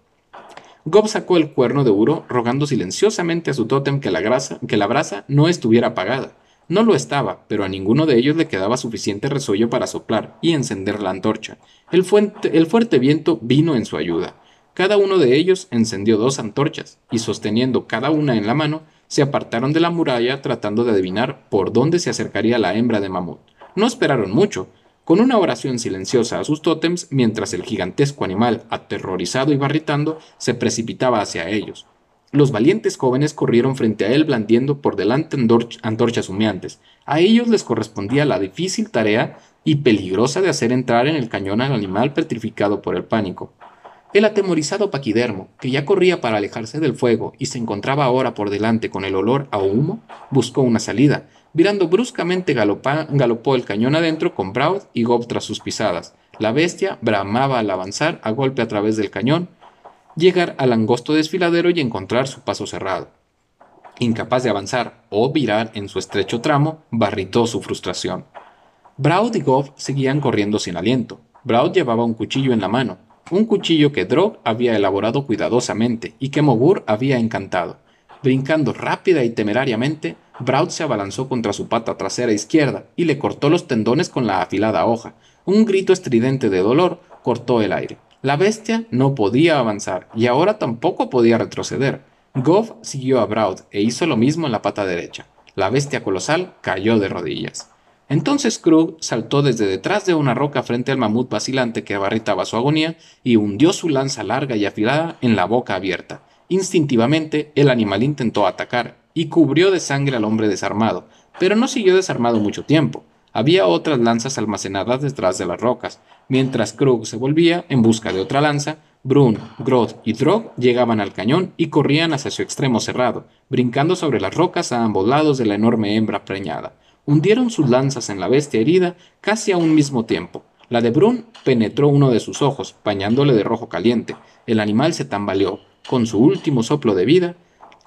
Gob sacó el cuerno de uro, rogando silenciosamente a su tótem que la, que la brasa no estuviera apagada. No lo estaba, pero a ninguno de ellos le quedaba suficiente resollo para soplar y encender la antorcha. El, el fuerte viento vino en su ayuda. Cada uno de ellos encendió dos antorchas, y sosteniendo cada una en la mano, se apartaron de la muralla tratando de adivinar por dónde se acercaría la hembra de mamut. No esperaron mucho, con una oración silenciosa a sus tótems, mientras el gigantesco animal, aterrorizado y barritando, se precipitaba hacia ellos. Los valientes jóvenes corrieron frente a él blandiendo por delante antorchas humeantes. A ellos les correspondía la difícil tarea y peligrosa de hacer entrar en el cañón al animal petrificado por el pánico. El atemorizado paquidermo, que ya corría para alejarse del fuego y se encontraba ahora por delante con el olor a humo, buscó una salida. Virando bruscamente galopó el cañón adentro con Braud y Gob tras sus pisadas. La bestia bramaba al avanzar a golpe a través del cañón, llegar al angosto desfiladero y encontrar su paso cerrado. Incapaz de avanzar o virar en su estrecho tramo, barritó su frustración. Braud y Goff seguían corriendo sin aliento. Braud llevaba un cuchillo en la mano, un cuchillo que Drog había elaborado cuidadosamente y que Mogur había encantado. Brincando rápida y temerariamente, Braud se abalanzó contra su pata trasera izquierda y le cortó los tendones con la afilada hoja. Un grito estridente de dolor cortó el aire. La bestia no podía avanzar y ahora tampoco podía retroceder. Goff siguió a Braud e hizo lo mismo en la pata derecha. La bestia colosal cayó de rodillas. Entonces Krug saltó desde detrás de una roca frente al mamut vacilante que abarritaba su agonía y hundió su lanza larga y afilada en la boca abierta. Instintivamente el animal intentó atacar y cubrió de sangre al hombre desarmado, pero no siguió desarmado mucho tiempo. Había otras lanzas almacenadas detrás de las rocas. Mientras Krug se volvía en busca de otra lanza, Brun, Groth y Drog llegaban al cañón y corrían hacia su extremo cerrado, brincando sobre las rocas a ambos lados de la enorme hembra preñada. Hundieron sus lanzas en la bestia herida casi a un mismo tiempo. La de Brun penetró uno de sus ojos, bañándole de rojo caliente. El animal se tambaleó. Con su último soplo de vida,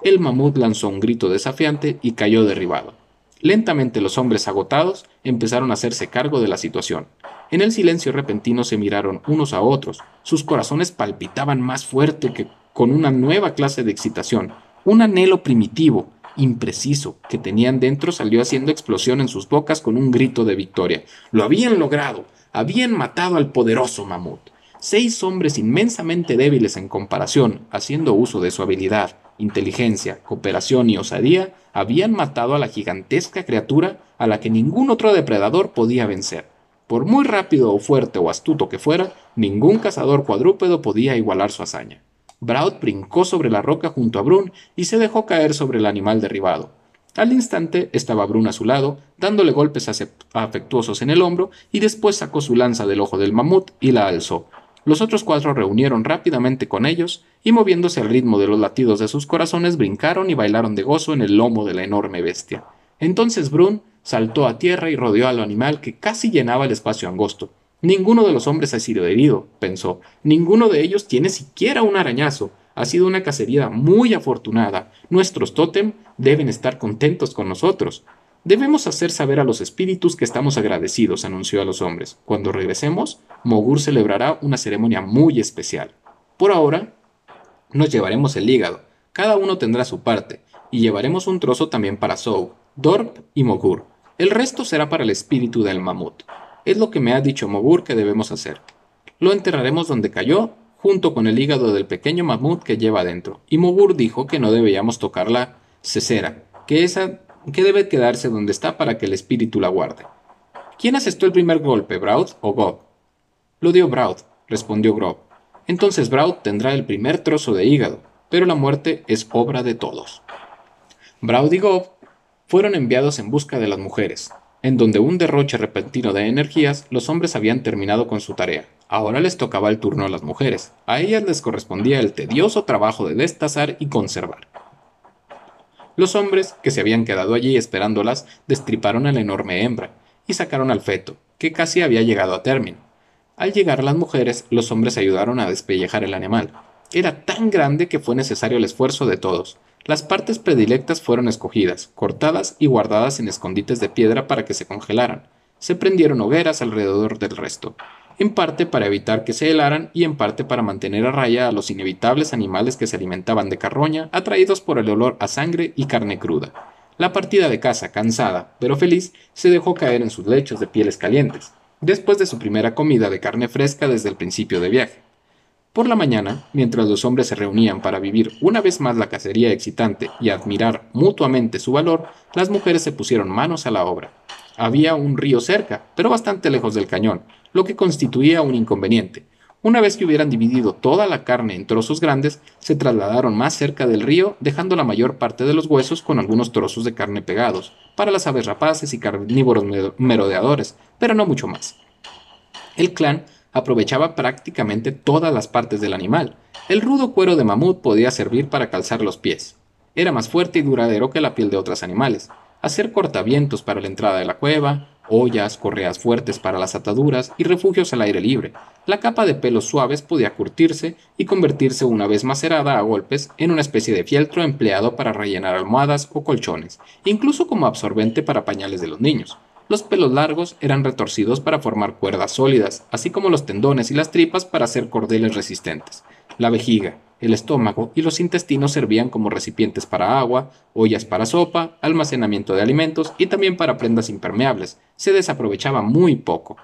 el mamut lanzó un grito desafiante y cayó derribado. Lentamente los hombres agotados empezaron a hacerse cargo de la situación. En el silencio repentino se miraron unos a otros. Sus corazones palpitaban más fuerte que con una nueva clase de excitación. Un anhelo primitivo, impreciso, que tenían dentro salió haciendo explosión en sus bocas con un grito de victoria. Lo habían logrado. Habían matado al poderoso mamut. Seis hombres inmensamente débiles en comparación, haciendo uso de su habilidad, inteligencia, cooperación y osadía, habían matado a la gigantesca criatura a la que ningún otro depredador podía vencer. Por muy rápido o fuerte o astuto que fuera, ningún cazador cuadrúpedo podía igualar su hazaña. Braud brincó sobre la roca junto a Brun y se dejó caer sobre el animal derribado. Al instante estaba Brun a su lado, dándole golpes afectuosos en el hombro, y después sacó su lanza del ojo del mamut y la alzó, los otros cuatro reunieron rápidamente con ellos y moviéndose al ritmo de los latidos de sus corazones brincaron y bailaron de gozo en el lomo de la enorme bestia. Entonces Brun saltó a tierra y rodeó al animal que casi llenaba el espacio angosto. Ninguno de los hombres ha sido herido, pensó. Ninguno de ellos tiene siquiera un arañazo. Ha sido una cacería muy afortunada. Nuestros tótem deben estar contentos con nosotros. Debemos hacer saber a los espíritus que estamos agradecidos, anunció a los hombres. Cuando regresemos, Mogur celebrará una ceremonia muy especial. Por ahora, nos llevaremos el hígado. Cada uno tendrá su parte, y llevaremos un trozo también para Zou, Dorp y Mogur. El resto será para el espíritu del mamut. Es lo que me ha dicho Mogur que debemos hacer. Lo enterraremos donde cayó, junto con el hígado del pequeño mamut que lleva adentro. Y Mogur dijo que no debíamos tocar la cesera, que esa que debe quedarse donde está para que el espíritu la guarde. ¿Quién asestó el primer golpe, Braud o Gob? Lo dio Braud, respondió Grob. Entonces Braud tendrá el primer trozo de hígado, pero la muerte es obra de todos. Braud y Gob fueron enviados en busca de las mujeres, en donde un derroche repentino de energías los hombres habían terminado con su tarea. Ahora les tocaba el turno a las mujeres. A ellas les correspondía el tedioso trabajo de destazar y conservar. Los hombres, que se habían quedado allí esperándolas, destriparon a la enorme hembra y sacaron al feto, que casi había llegado a término. Al llegar las mujeres, los hombres ayudaron a despellejar el animal. Era tan grande que fue necesario el esfuerzo de todos. Las partes predilectas fueron escogidas, cortadas y guardadas en escondites de piedra para que se congelaran. Se prendieron hogueras alrededor del resto en parte para evitar que se helaran y en parte para mantener a raya a los inevitables animales que se alimentaban de carroña, atraídos por el olor a sangre y carne cruda. La partida de caza, cansada, pero feliz, se dejó caer en sus lechos de pieles calientes, después de su primera comida de carne fresca desde el principio de viaje. Por la mañana, mientras los hombres se reunían para vivir una vez más la cacería excitante y admirar mutuamente su valor, las mujeres se pusieron manos a la obra. Había un río cerca, pero bastante lejos del cañón, lo que constituía un inconveniente. Una vez que hubieran dividido toda la carne en trozos grandes, se trasladaron más cerca del río, dejando la mayor parte de los huesos con algunos trozos de carne pegados, para las aves rapaces y carnívoros merodeadores, pero no mucho más. El clan aprovechaba prácticamente todas las partes del animal. El rudo cuero de mamut podía servir para calzar los pies. Era más fuerte y duradero que la piel de otros animales. Hacer cortavientos para la entrada de la cueva, ollas, correas fuertes para las ataduras y refugios al aire libre. La capa de pelos suaves podía curtirse y convertirse una vez macerada a golpes en una especie de fieltro empleado para rellenar almohadas o colchones, incluso como absorbente para pañales de los niños. Los pelos largos eran retorcidos para formar cuerdas sólidas, así como los tendones y las tripas para hacer cordeles resistentes. La vejiga, el estómago y los intestinos servían como recipientes para agua, ollas para sopa, almacenamiento de alimentos y también para prendas impermeables. Se desaprovechaba muy poco.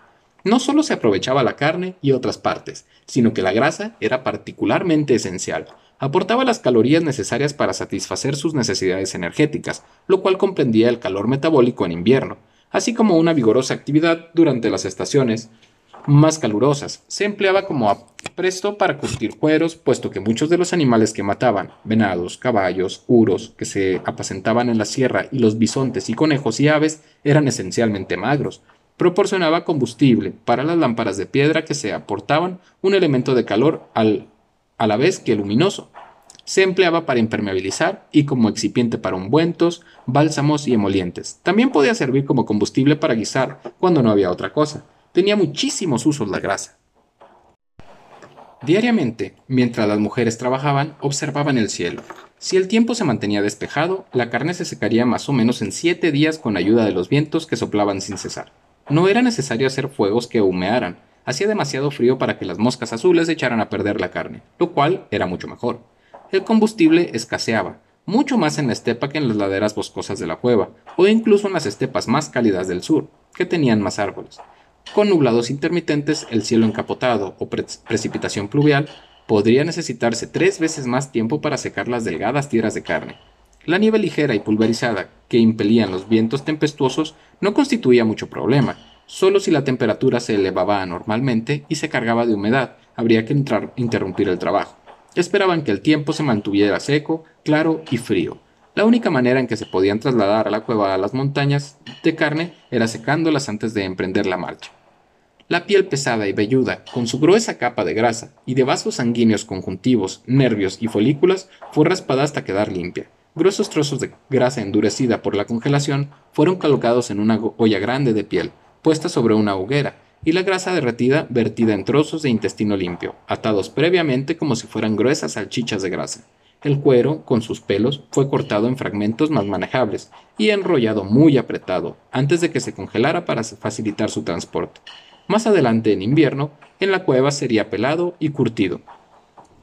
No solo se aprovechaba la carne y otras partes, sino que la grasa era particularmente esencial. Aportaba las calorías necesarias para satisfacer sus necesidades energéticas, lo cual comprendía el calor metabólico en invierno, así como una vigorosa actividad durante las estaciones más calurosas. Se empleaba como presto para curtir cueros, puesto que muchos de los animales que mataban, venados, caballos, uros, que se apacentaban en la sierra, y los bisontes y conejos y aves, eran esencialmente magros. Proporcionaba combustible para las lámparas de piedra que se aportaban un elemento de calor al, a la vez que luminoso. Se empleaba para impermeabilizar y como excipiente para ungüentos, bálsamos y emolientes. También podía servir como combustible para guisar cuando no había otra cosa tenía muchísimos usos la grasa. Diariamente, mientras las mujeres trabajaban, observaban el cielo. Si el tiempo se mantenía despejado, la carne se secaría más o menos en siete días con ayuda de los vientos que soplaban sin cesar. No era necesario hacer fuegos que humearan, hacía demasiado frío para que las moscas azules echaran a perder la carne, lo cual era mucho mejor. El combustible escaseaba, mucho más en la estepa que en las laderas boscosas de la cueva, o incluso en las estepas más cálidas del sur, que tenían más árboles. Con nublados intermitentes, el cielo encapotado o precipitación pluvial, podría necesitarse tres veces más tiempo para secar las delgadas tierras de carne. La nieve ligera y pulverizada que impelían los vientos tempestuosos no constituía mucho problema. Solo si la temperatura se elevaba anormalmente y se cargaba de humedad, habría que interrumpir el trabajo. Esperaban que el tiempo se mantuviera seco, claro y frío. La única manera en que se podían trasladar a la cueva a las montañas de carne era secándolas antes de emprender la marcha. La piel pesada y velluda, con su gruesa capa de grasa y de vasos sanguíneos conjuntivos, nervios y folículas, fue raspada hasta quedar limpia. Gruesos trozos de grasa endurecida por la congelación fueron colocados en una olla grande de piel, puesta sobre una hoguera, y la grasa derretida vertida en trozos de intestino limpio, atados previamente como si fueran gruesas salchichas de grasa. El cuero, con sus pelos, fue cortado en fragmentos más manejables y enrollado muy apretado antes de que se congelara para facilitar su transporte. Más adelante, en invierno, en la cueva sería pelado y curtido.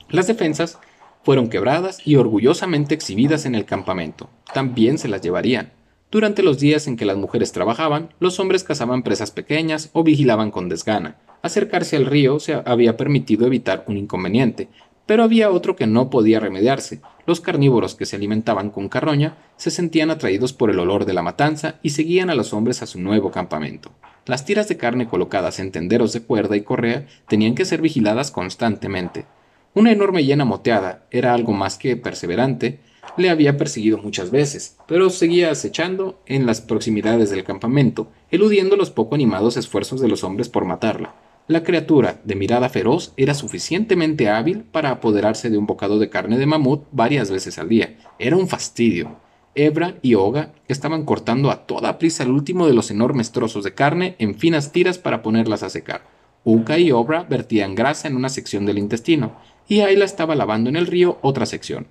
Las defensas fueron quebradas y orgullosamente exhibidas en el campamento. También se las llevarían. Durante los días en que las mujeres trabajaban, los hombres cazaban presas pequeñas o vigilaban con desgana. Acercarse al río se había permitido evitar un inconveniente, pero había otro que no podía remediarse. Los carnívoros que se alimentaban con carroña se sentían atraídos por el olor de la matanza y seguían a los hombres a su nuevo campamento. Las tiras de carne colocadas en tenderos de cuerda y correa tenían que ser vigiladas constantemente. Una enorme hiena moteada era algo más que perseverante, le había perseguido muchas veces, pero seguía acechando en las proximidades del campamento, eludiendo los poco animados esfuerzos de los hombres por matarla. La criatura, de mirada feroz, era suficientemente hábil para apoderarse de un bocado de carne de mamut varias veces al día. Era un fastidio. Ebra y Oga estaban cortando a toda prisa el último de los enormes trozos de carne en finas tiras para ponerlas a secar. Uka y Obra vertían grasa en una sección del intestino, y Ayla estaba lavando en el río otra sección.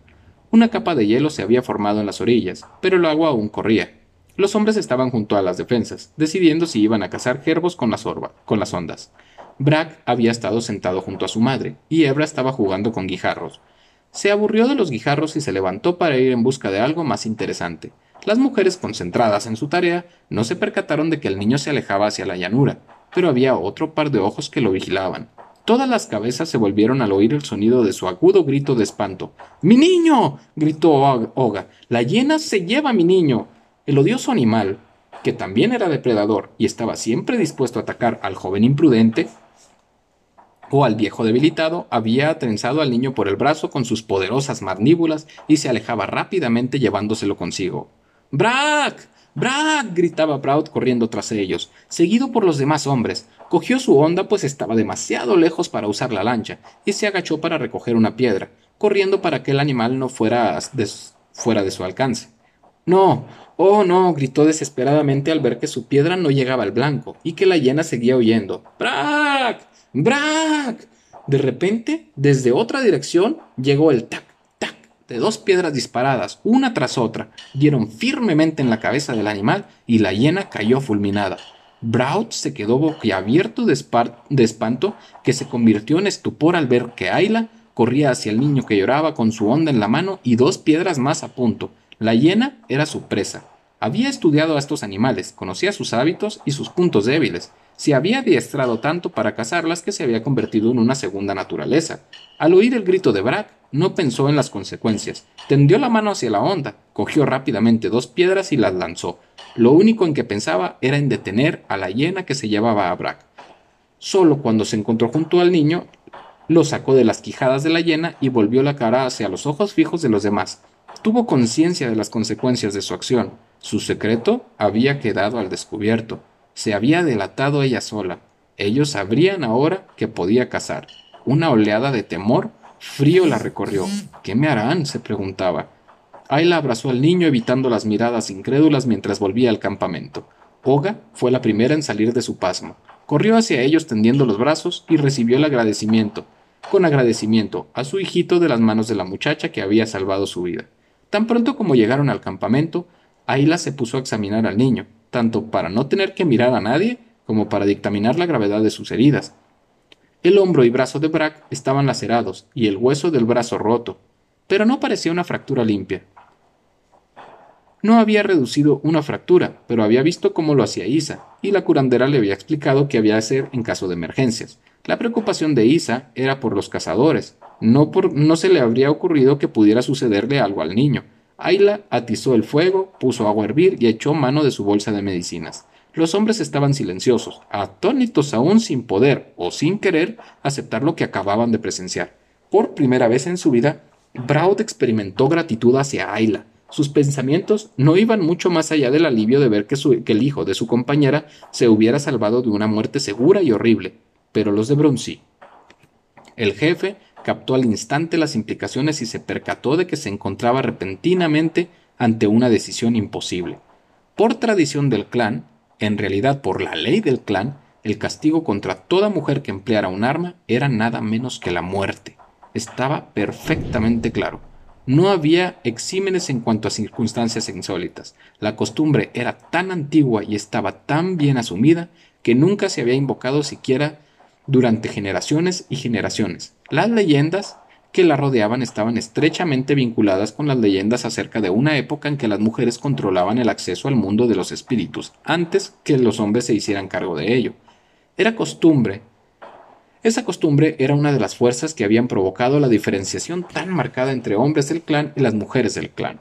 Una capa de hielo se había formado en las orillas, pero el agua aún corría. Los hombres estaban junto a las defensas, decidiendo si iban a cazar gerbos con las, con las ondas. Brack había estado sentado junto a su madre, y Ebra estaba jugando con guijarros. Se aburrió de los guijarros y se levantó para ir en busca de algo más interesante. Las mujeres concentradas en su tarea no se percataron de que el niño se alejaba hacia la llanura, pero había otro par de ojos que lo vigilaban. Todas las cabezas se volvieron al oír el sonido de su agudo grito de espanto. ¡Mi niño! gritó Oga. La hiena se lleva a mi niño. El odioso animal, que también era depredador y estaba siempre dispuesto a atacar al joven imprudente, o al viejo debilitado, había trenzado al niño por el brazo con sus poderosas mandíbulas y se alejaba rápidamente llevándoselo consigo. ¡Brack! ¡Brack! gritaba Proud corriendo tras ellos, seguido por los demás hombres. Cogió su onda pues estaba demasiado lejos para usar la lancha y se agachó para recoger una piedra, corriendo para que el animal no fuera fuera de su alcance. No, oh no, gritó desesperadamente al ver que su piedra no llegaba al blanco y que la hiena seguía huyendo. ¡Brack! ¡Brack! De repente, desde otra dirección, llegó el tac, tac de dos piedras disparadas, una tras otra, dieron firmemente en la cabeza del animal y la hiena cayó fulminada. Braut se quedó boquiabierto de, de espanto, que se convirtió en estupor al ver que Ayla corría hacia el niño que lloraba con su onda en la mano y dos piedras más a punto, la hiena era su presa. Había estudiado a estos animales, conocía sus hábitos y sus puntos débiles. Se había adiestrado tanto para cazarlas que se había convertido en una segunda naturaleza. Al oír el grito de Brack, no pensó en las consecuencias. Tendió la mano hacia la onda, cogió rápidamente dos piedras y las lanzó. Lo único en que pensaba era en detener a la hiena que se llevaba a Brack. Solo cuando se encontró junto al niño, lo sacó de las quijadas de la hiena y volvió la cara hacia los ojos fijos de los demás. Tuvo conciencia de las consecuencias de su acción. Su secreto había quedado al descubierto. Se había delatado ella sola. Ellos sabrían ahora que podía cazar. Una oleada de temor frío la recorrió. ¿Qué me harán? se preguntaba. Ayla abrazó al niño evitando las miradas incrédulas mientras volvía al campamento. Oga fue la primera en salir de su pasmo. Corrió hacia ellos tendiendo los brazos y recibió el agradecimiento, con agradecimiento, a su hijito de las manos de la muchacha que había salvado su vida. Tan pronto como llegaron al campamento, Ayla se puso a examinar al niño, tanto para no tener que mirar a nadie como para dictaminar la gravedad de sus heridas. El hombro y brazo de Brack estaban lacerados y el hueso del brazo roto, pero no parecía una fractura limpia. No había reducido una fractura, pero había visto cómo lo hacía Isa, y la curandera le había explicado qué había hacer en caso de emergencias. La preocupación de Isa era por los cazadores, no, no se le habría ocurrido que pudiera sucederle algo al niño. Ayla atizó el fuego, puso agua a hervir y echó mano de su bolsa de medicinas. Los hombres estaban silenciosos, atónitos aún sin poder o sin querer aceptar lo que acababan de presenciar. Por primera vez en su vida, Braud experimentó gratitud hacia Ayla. Sus pensamientos no iban mucho más allá del alivio de ver que, el hijo de su compañera se hubiera salvado de una muerte segura y horrible, pero los de Brun sí. El jefe captó al instante las implicaciones y se percató de que se encontraba repentinamente ante una decisión imposible. Por tradición del clan, en realidad por la ley del clan, el castigo contra toda mujer que empleara un arma era nada menos que la muerte. Estaba perfectamente claro. No había exímenes en cuanto a circunstancias insólitas. La costumbre era tan antigua y estaba tan bien asumida que nunca se había invocado siquiera durante generaciones y generaciones. Las leyendas que la rodeaban estaban estrechamente vinculadas con las leyendas acerca de una época en que las mujeres controlaban el acceso al mundo de los espíritus antes que los hombres se hicieran cargo de ello. Era costumbre. Esa costumbre era una de las fuerzas que habían provocado la diferenciación tan marcada entre hombres del clan y las mujeres del clan.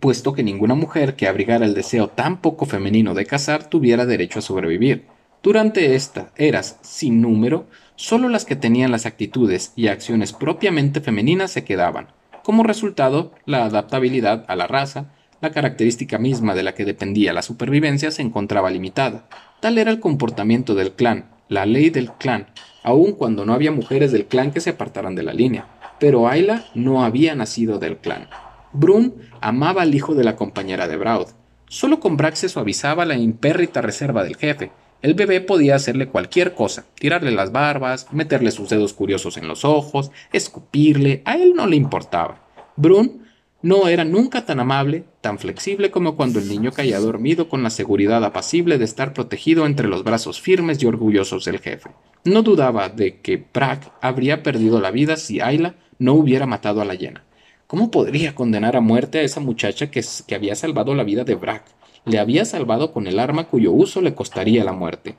Puesto que ninguna mujer que abrigara el deseo tan poco femenino de casar tuviera derecho a sobrevivir. Durante estas eras sin número, solo las que tenían las actitudes y acciones propiamente femeninas se quedaban. Como resultado, la adaptabilidad a la raza, la característica misma de la que dependía la supervivencia, se encontraba limitada. Tal era el comportamiento del clan, la ley del clan, aun cuando no había mujeres del clan que se apartaran de la línea. Pero Ayla no había nacido del clan. Brun amaba al hijo de la compañera de Braud. Solo con Brack se suavizaba la impérrita reserva del jefe, el bebé podía hacerle cualquier cosa, tirarle las barbas, meterle sus dedos curiosos en los ojos, escupirle, a él no le importaba. Brun no era nunca tan amable, tan flexible como cuando el niño caía dormido con la seguridad apacible de estar protegido entre los brazos firmes y orgullosos del jefe. No dudaba de que Brack habría perdido la vida si Ayla no hubiera matado a la hiena. ¿Cómo podría condenar a muerte a esa muchacha que, que había salvado la vida de Brack? Le había salvado con el arma cuyo uso le costaría la muerte.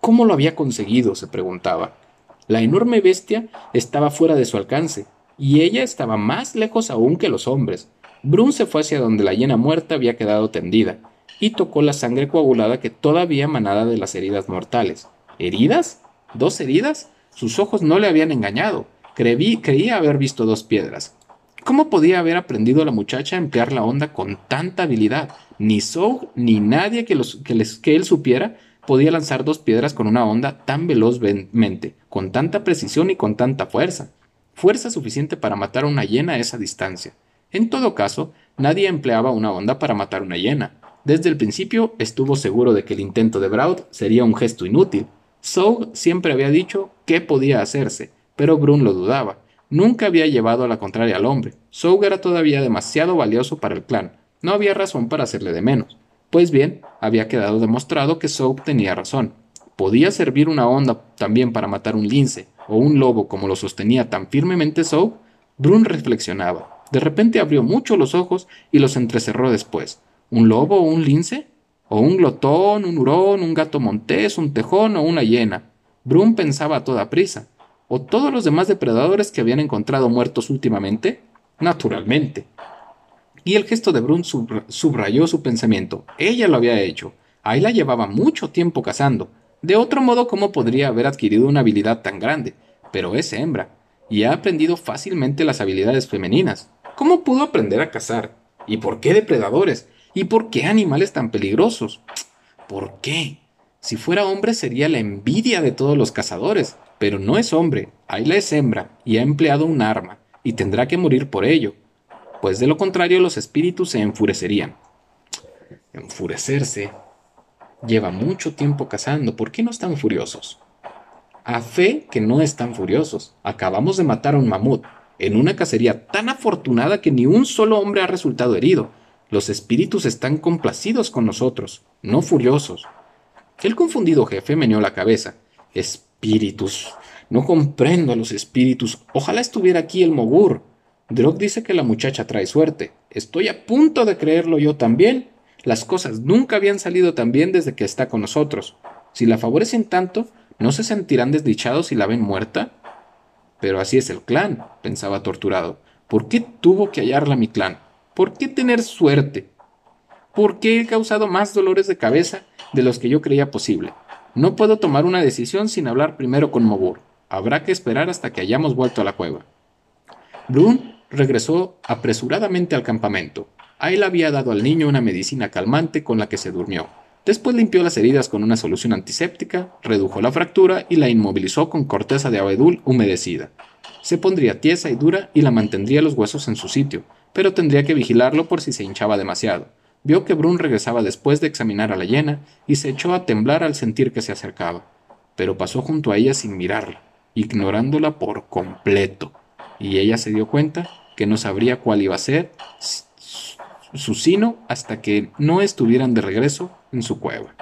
¿Cómo lo había conseguido? se preguntaba. La enorme bestia estaba fuera de su alcance, y ella estaba más lejos aún que los hombres. Brun se fue hacia donde la hiena muerta había quedado tendida, y tocó la sangre coagulada que todavía emanaba de las heridas mortales. ¿Heridas? ¿Dos heridas? Sus ojos no le habían engañado. creía haber visto dos piedras. ¿Cómo podía haber aprendido la muchacha a emplear la onda con tanta habilidad? Ni Zog ni nadie que, que, él supiera podía lanzar dos piedras con una onda tan velozmente, con tanta precisión y con tanta fuerza. Fuerza suficiente para matar a una hiena a esa distancia. En todo caso, nadie empleaba una onda para matar una hiena. Desde el principio estuvo seguro de que el intento de Braud sería un gesto inútil. Soug siempre había dicho que podía hacerse, pero Brun lo dudaba. Nunca había llevado a la contraria al hombre. Soug era todavía demasiado valioso para el clan. No había razón para hacerle de menos. Pues bien, había quedado demostrado que Soap tenía razón. ¿Podía servir una onda también para matar un lince o un lobo como lo sostenía tan firmemente Soap? Brun reflexionaba. De repente abrió mucho los ojos y los entrecerró después. ¿Un lobo o un lince? ¿O un glotón, un hurón, un gato montés, un tejón o una hiena? Brun pensaba a toda prisa. ¿O todos los demás depredadores que habían encontrado muertos últimamente? Naturalmente. Y el gesto de Brun subrayó su pensamiento. Ella lo había hecho. Ayla llevaba mucho tiempo cazando. De otro modo, ¿cómo podría haber adquirido una habilidad tan grande? Pero es hembra, y ha aprendido fácilmente las habilidades femeninas. ¿Cómo pudo aprender a cazar? ¿Y por qué depredadores? ¿Y por qué animales tan peligrosos? ¿Por qué? Si fuera hombre sería la envidia de todos los cazadores, pero no es hombre, Ayla es hembra y ha empleado un arma, y tendrá que morir por ello pues de lo contrario los espíritus se enfurecerían. Enfurecerse. Lleva mucho tiempo cazando, ¿por qué no están furiosos? A fe que no están furiosos. Acabamos de matar a un mamut, en una cacería tan afortunada que ni un solo hombre ha resultado herido. Los espíritus están complacidos con nosotros, no furiosos. El confundido jefe meneó la cabeza. Espíritus. No comprendo a los espíritus. Ojalá estuviera aquí el mogur. Drog dice que la muchacha trae suerte. Estoy a punto de creerlo yo también. Las cosas nunca habían salido tan bien desde que está con nosotros. Si la favorecen tanto, ¿no se sentirán desdichados si la ven muerta? Pero así es el clan, pensaba torturado. ¿Por qué tuvo que hallarla mi clan? ¿Por qué tener suerte? ¿Por qué he causado más dolores de cabeza de los que yo creía posible? No puedo tomar una decisión sin hablar primero con Mogur. Habrá que esperar hasta que hayamos vuelto a la cueva. Brun regresó apresuradamente al campamento. Le había dado al niño una medicina calmante con la que se durmió. Después limpió las heridas con una solución antiséptica, redujo la fractura y la inmovilizó con corteza de abedul humedecida. Se pondría tiesa y dura y la mantendría los huesos en su sitio, pero tendría que vigilarlo por si se hinchaba demasiado. Vio que Brun regresaba después de examinar a la hiena y se echó a temblar al sentir que se acercaba. Pero pasó junto a ella sin mirarla, ignorándola por completo y ella se dio cuenta que no sabría cuál iba a ser su sino hasta que no estuvieran de regreso en su cueva.